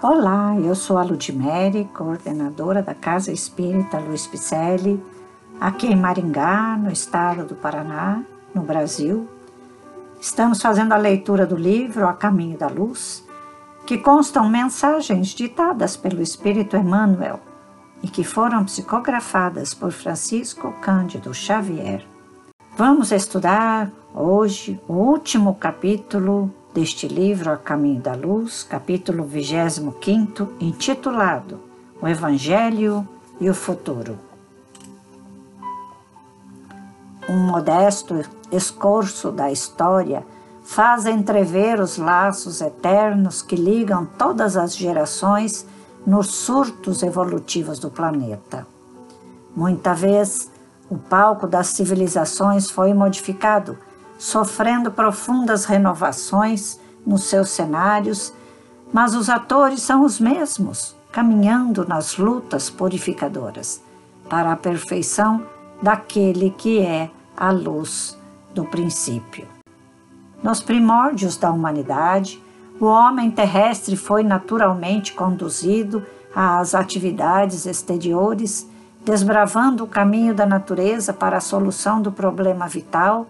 Olá, eu sou a Ludmere, coordenadora da Casa Espírita Luiz Picelli, aqui em Maringá, no estado do Paraná, no Brasil. Estamos fazendo a leitura do livro A Caminho da Luz, que constam mensagens ditadas pelo Espírito Emmanuel e que foram psicografadas por Francisco Cândido Xavier. Vamos estudar hoje o último capítulo deste livro A Caminho da Luz, capítulo 25, intitulado O Evangelho e o Futuro. Um modesto escorço da história faz entrever os laços eternos que ligam todas as gerações nos surtos evolutivos do planeta. Muita vez, o palco das civilizações foi modificado sofrendo profundas renovações nos seus cenários, mas os atores são os mesmos, caminhando nas lutas purificadoras para a perfeição daquele que é a luz do princípio. Nos primórdios da humanidade, o homem terrestre foi naturalmente conduzido às atividades exteriores, desbravando o caminho da natureza para a solução do problema vital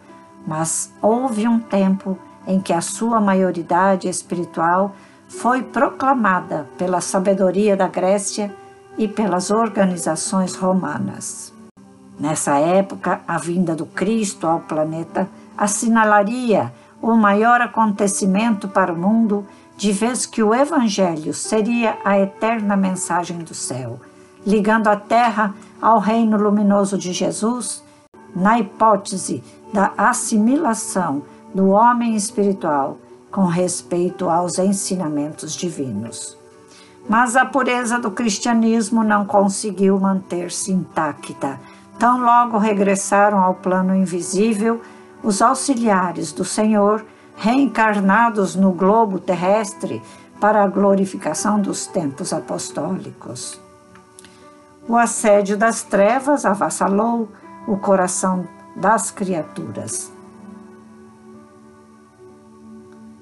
mas houve um tempo em que a sua maioridade espiritual foi proclamada pela sabedoria da Grécia e pelas organizações romanas. Nessa época, a vinda do Cristo ao planeta assinalaria o maior acontecimento para o mundo, de vez que o Evangelho seria a eterna mensagem do céu, ligando a terra ao reino luminoso de Jesus, na hipótese da assimilação do homem espiritual com respeito aos ensinamentos divinos. Mas a pureza do cristianismo não conseguiu manter-se intacta. Tão logo regressaram ao plano invisível os auxiliares do Senhor, reencarnados no globo terrestre para a glorificação dos tempos apostólicos. O assédio das trevas avassalou o coração das criaturas.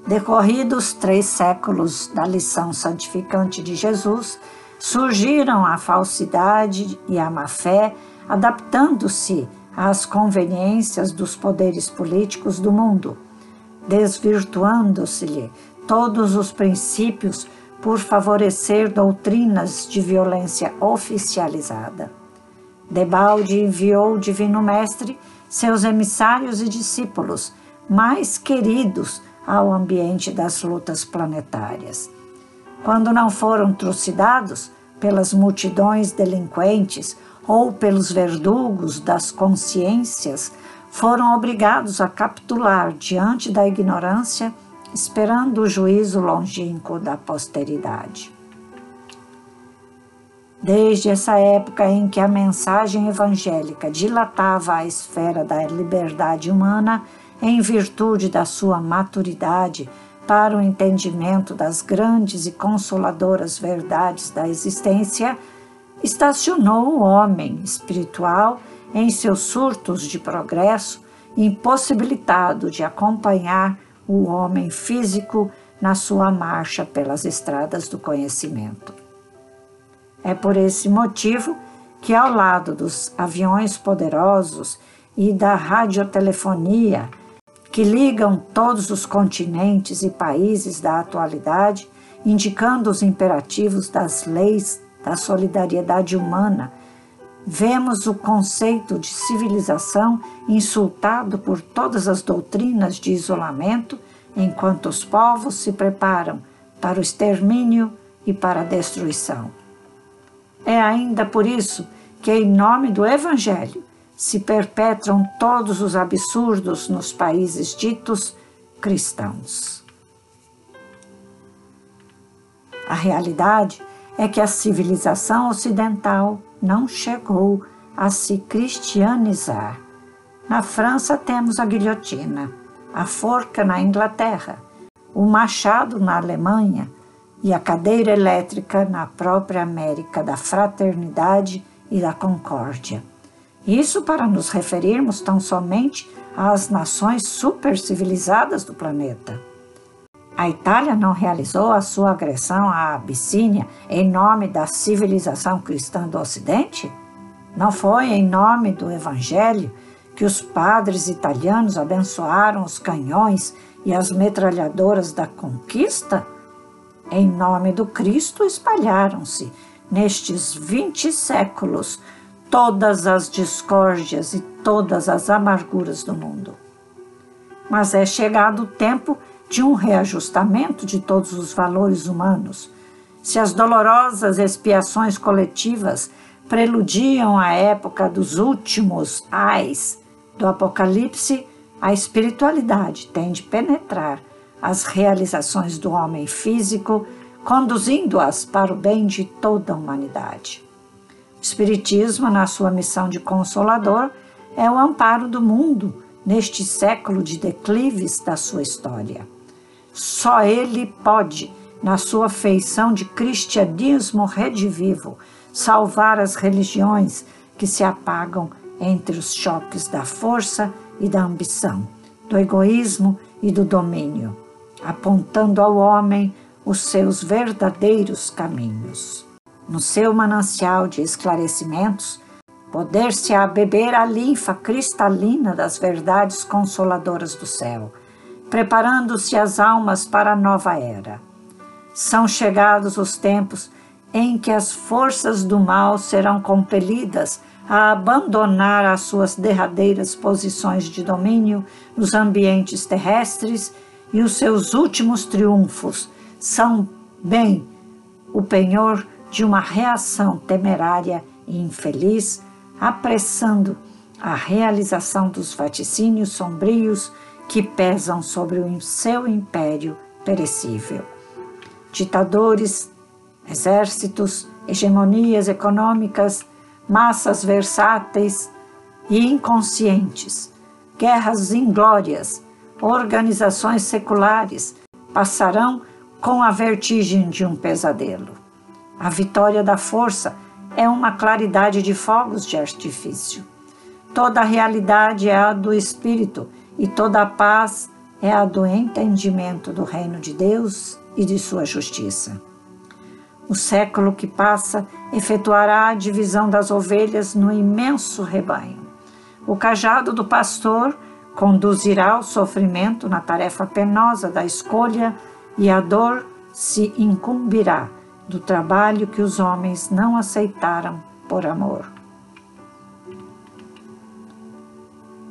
Decorridos três séculos da lição santificante de Jesus, surgiram a falsidade e a má-fé, adaptando-se às conveniências dos poderes políticos do mundo, desvirtuando-se-lhe todos os princípios por favorecer doutrinas de violência oficializada. Debalde enviou o Divino Mestre seus emissários e discípulos mais queridos ao ambiente das lutas planetárias. Quando não foram trucidados pelas multidões delinquentes ou pelos verdugos das consciências, foram obrigados a capitular diante da ignorância, esperando o juízo longínquo da posteridade. Desde essa época em que a mensagem evangélica dilatava a esfera da liberdade humana, em virtude da sua maturidade para o entendimento das grandes e consoladoras verdades da existência, estacionou o homem espiritual em seus surtos de progresso, impossibilitado de acompanhar o homem físico na sua marcha pelas estradas do conhecimento. É por esse motivo que, ao lado dos aviões poderosos e da radiotelefonia, que ligam todos os continentes e países da atualidade, indicando os imperativos das leis da solidariedade humana, vemos o conceito de civilização insultado por todas as doutrinas de isolamento, enquanto os povos se preparam para o extermínio e para a destruição. É ainda por isso que, em nome do Evangelho, se perpetram todos os absurdos nos países ditos cristãos. A realidade é que a civilização ocidental não chegou a se cristianizar. Na França temos a guilhotina, a forca na Inglaterra, o machado na Alemanha, e a cadeira elétrica na própria América da fraternidade e da concórdia. Isso para nos referirmos tão somente às nações supercivilizadas do planeta. A Itália não realizou a sua agressão à Abissínia em nome da civilização cristã do Ocidente? Não foi em nome do Evangelho que os padres italianos abençoaram os canhões e as metralhadoras da conquista? Em nome do Cristo espalharam-se, nestes vinte séculos, todas as discórdias e todas as amarguras do mundo. Mas é chegado o tempo de um reajustamento de todos os valores humanos. Se as dolorosas expiações coletivas preludiam a época dos últimos ais do Apocalipse, a espiritualidade tem de penetrar as realizações do homem físico, conduzindo-as para o bem de toda a humanidade. O Espiritismo, na sua missão de consolador, é o amparo do mundo neste século de declives da sua história. Só ele pode, na sua feição de cristianismo redivivo, salvar as religiões que se apagam entre os choques da força e da ambição, do egoísmo e do domínio, apontando ao homem os seus verdadeiros caminhos. No seu manancial de esclarecimentos, poder-se-á beber a linfa cristalina das verdades consoladoras do céu preparando-se as almas para a nova era. São chegados os tempos em que as forças do mal serão compelidas a abandonar as suas derradeiras posições de domínio nos ambientes terrestres e os seus últimos triunfos são bem o penhor de uma reação temerária e infeliz, apressando a realização dos vaticínios sombrios que pesam sobre o seu império perecível. Ditadores, exércitos, hegemonias econômicas, massas versáteis e inconscientes, guerras inglórias, organizações seculares passarão com a vertigem de um pesadelo. A vitória da força é uma claridade de fogos de artifício. Toda a realidade é a do espírito e toda a paz é a do entendimento do reino de Deus e de sua justiça. O século que passa efetuará a divisão das ovelhas no imenso rebanho. O cajado do pastor conduzirá o sofrimento na tarefa penosa da escolha e a dor se incumbirá do trabalho que os homens não aceitaram por amor.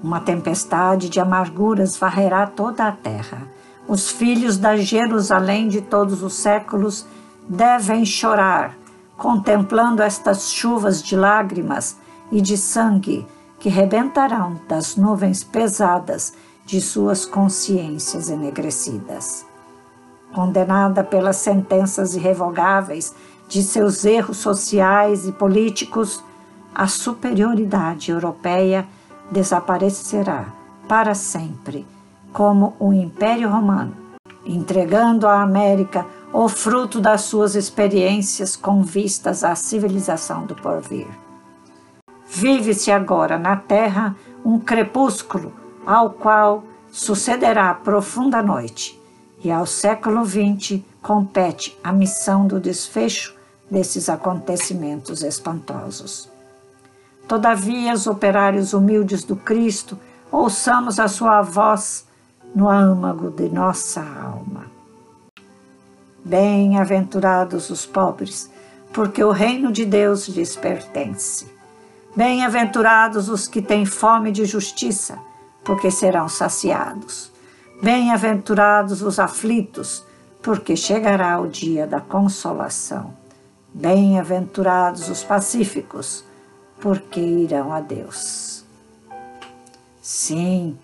Uma tempestade de amarguras varrerá toda a terra. Os filhos da Jerusalém de todos os séculos devem chorar, contemplando estas chuvas de lágrimas e de sangue que rebentarão das nuvens pesadas de suas consciências enegrecidas. Condenada pelas sentenças irrevogáveis de seus erros sociais e políticos, a superioridade europeia desaparecerá para sempre, como o Império Romano, entregando à América o fruto das suas experiências com vistas à civilização do porvir. Vive-se agora na Terra um crepúsculo ao qual sucederá profunda noite, e ao século XX compete a missão do desfecho desses acontecimentos espantosos. Todavia, os operários humildes do Cristo, ouçamos a sua voz no âmago de nossa alma. Bem-aventurados os pobres, porque o reino de Deus lhes pertence. Bem-aventurados os que têm fome de justiça, porque serão saciados. Bem-aventurados os aflitos, porque chegará o dia da consolação. Bem-aventurados os pacíficos, porque irão a Deus. Sim,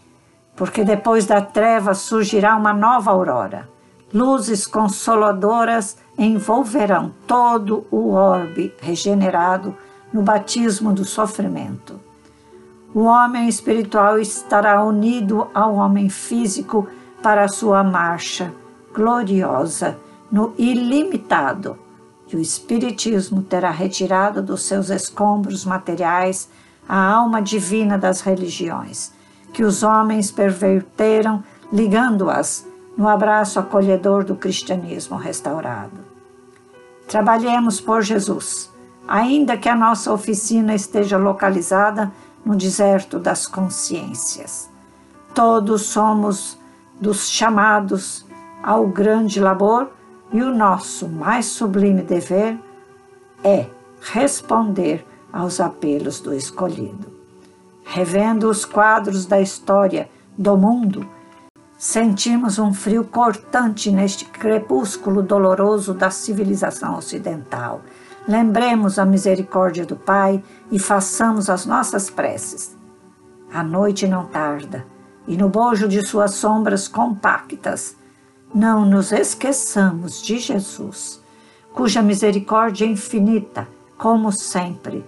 porque depois da treva surgirá uma nova aurora. Luzes consoladoras envolverão todo o orbe regenerado no batismo do sofrimento. O homem espiritual estará unido ao homem físico para sua marcha gloriosa no ilimitado que o Espiritismo terá retirado dos seus escombros materiais a alma divina das religiões, que os homens perverteram, ligando-as no abraço acolhedor do cristianismo restaurado. Trabalhemos por Jesus, ainda que a nossa oficina esteja localizada no deserto das consciências. Todos somos dos chamados ao grande labor e o nosso mais sublime dever é responder aos apelos do escolhido. Revendo os quadros da história do mundo, sentimos um frio cortante neste crepúsculo doloroso da civilização ocidental. Lembremos a misericórdia do Pai e façamos as nossas preces. A noite não tarda, e no bojo de suas sombras compactas, não nos esqueçamos de Jesus, cuja misericórdia infinita, como sempre,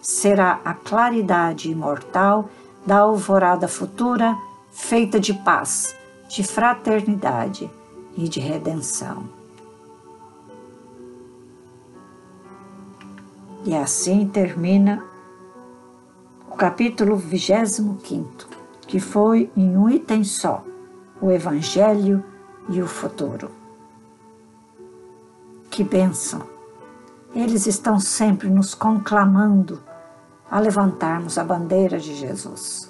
será a claridade imortal da alvorada futura, feita de paz, de fraternidade e de redenção. E assim termina o capítulo 25, que foi em um item só, o Evangelho e o futuro. Que bênção! Eles estão sempre nos conclamando a levantarmos a bandeira de Jesus.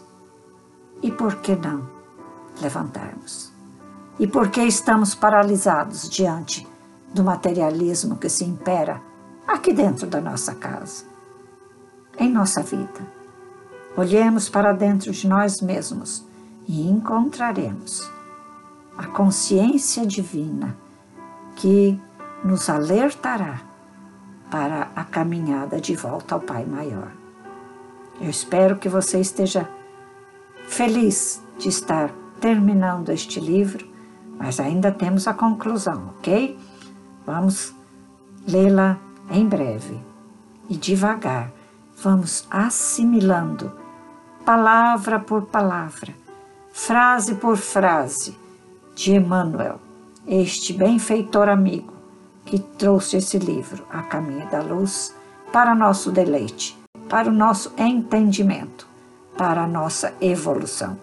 E por que não levantarmos? E por que estamos paralisados diante do materialismo que se impera aqui dentro da nossa casa, em nossa vida? Olhemos para dentro de nós mesmos e encontraremos a consciência divina que nos alertará para a caminhada de volta ao Pai Maior. Eu espero que você esteja feliz de estar terminando este livro, mas ainda temos a conclusão, ok? Vamos lê-la em breve e devagar vamos assimilando, palavra por palavra, frase por frase, de Emmanuel, este benfeitor amigo que trouxe esse livro, A Caminho da Luz, para nosso deleite, para o nosso entendimento, para a nossa evolução.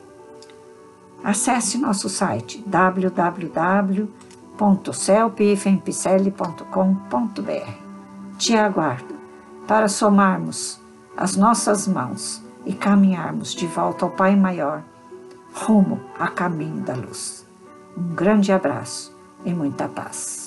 Acesse nosso site www.celpifempicele.com.br. Te aguardo para somarmos as nossas mãos e caminharmos de volta ao Pai Maior, rumo a caminho da luz. Um grande abraço e muita paz.